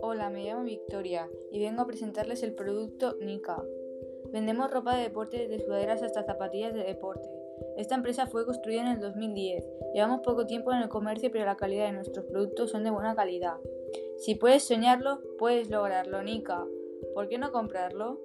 Hola, me llamo Victoria y vengo a presentarles el producto Nika. Vendemos ropa de deporte desde sudaderas hasta zapatillas de deporte. Esta empresa fue construida en el 2010. Llevamos poco tiempo en el comercio, pero la calidad de nuestros productos son de buena calidad. Si puedes soñarlo, puedes lograrlo, Nika. ¿Por qué no comprarlo?